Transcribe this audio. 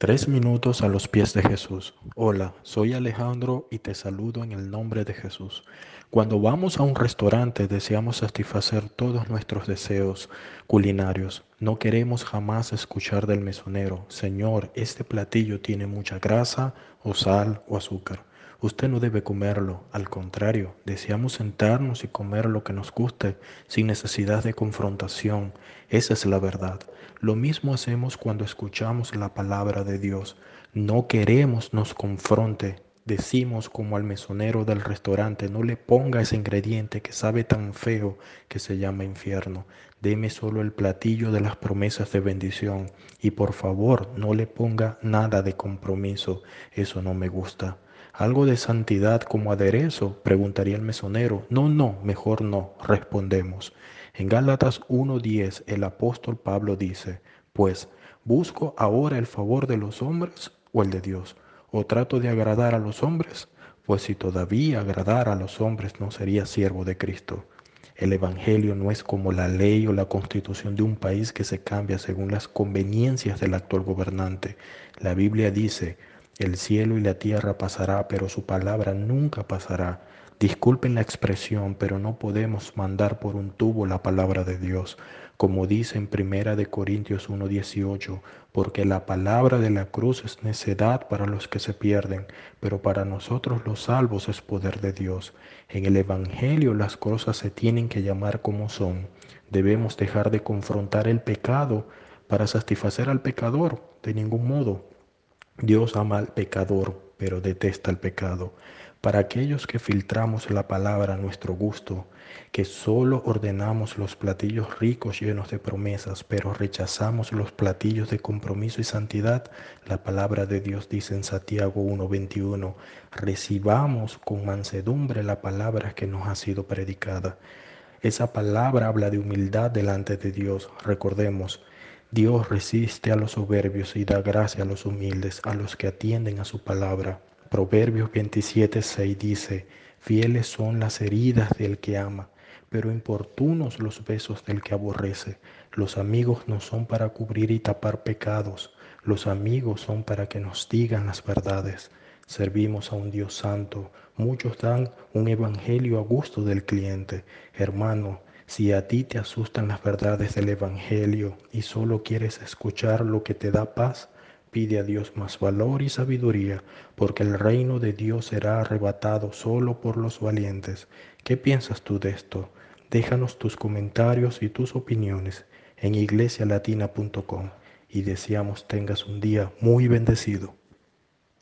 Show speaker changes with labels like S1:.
S1: Tres minutos a los pies de Jesús. Hola, soy Alejandro y te saludo en el nombre de Jesús. Cuando vamos a un restaurante deseamos satisfacer todos nuestros deseos culinarios. No queremos jamás escuchar del mesonero, Señor, este platillo tiene mucha grasa o sal o azúcar. Usted no debe comerlo, al contrario, deseamos sentarnos y comer lo que nos guste sin necesidad de confrontación. Esa es la verdad. Lo mismo hacemos cuando escuchamos la palabra de Dios. No queremos nos confronte. Decimos como al mesonero del restaurante, no le ponga ese ingrediente que sabe tan feo que se llama infierno. Deme solo el platillo de las promesas de bendición y por favor no le ponga nada de compromiso. Eso no me gusta. ¿Algo de santidad como aderezo? preguntaría el mesonero. No, no, mejor no, respondemos. En Gálatas 1.10 el apóstol Pablo dice, pues, ¿busco ahora el favor de los hombres o el de Dios? ¿O trato de agradar a los hombres? Pues si todavía agradara a los hombres no sería siervo de Cristo. El Evangelio no es como la ley o la constitución de un país que se cambia según las conveniencias del actual gobernante. La Biblia dice, el cielo y la tierra pasará, pero su palabra nunca pasará. Disculpen la expresión, pero no podemos mandar por un tubo la palabra de Dios, como dice en Primera de Corintios 1:18, porque la palabra de la cruz es necedad para los que se pierden, pero para nosotros los salvos es poder de Dios. En el evangelio las cosas se tienen que llamar como son. Debemos dejar de confrontar el pecado para satisfacer al pecador, de ningún modo. Dios ama al pecador, pero detesta el pecado para aquellos que filtramos la palabra a nuestro gusto, que solo ordenamos los platillos ricos llenos de promesas, pero rechazamos los platillos de compromiso y santidad, la palabra de Dios dice en Santiago 1:21, recibamos con mansedumbre la palabra que nos ha sido predicada. Esa palabra habla de humildad delante de Dios. Recordemos, Dios resiste a los soberbios y da gracia a los humildes, a los que atienden a su palabra. Proverbios 27, 6 dice, fieles son las heridas del que ama, pero importunos los besos del que aborrece. Los amigos no son para cubrir y tapar pecados, los amigos son para que nos digan las verdades. Servimos a un Dios santo. Muchos dan un evangelio a gusto del cliente. Hermano, si a ti te asustan las verdades del evangelio y solo quieres escuchar lo que te da paz, Pide a Dios más valor y sabiduría, porque el reino de Dios será arrebatado solo por los valientes. ¿Qué piensas tú de esto? Déjanos tus comentarios y tus opiniones en iglesialatina.com y deseamos tengas un día muy bendecido.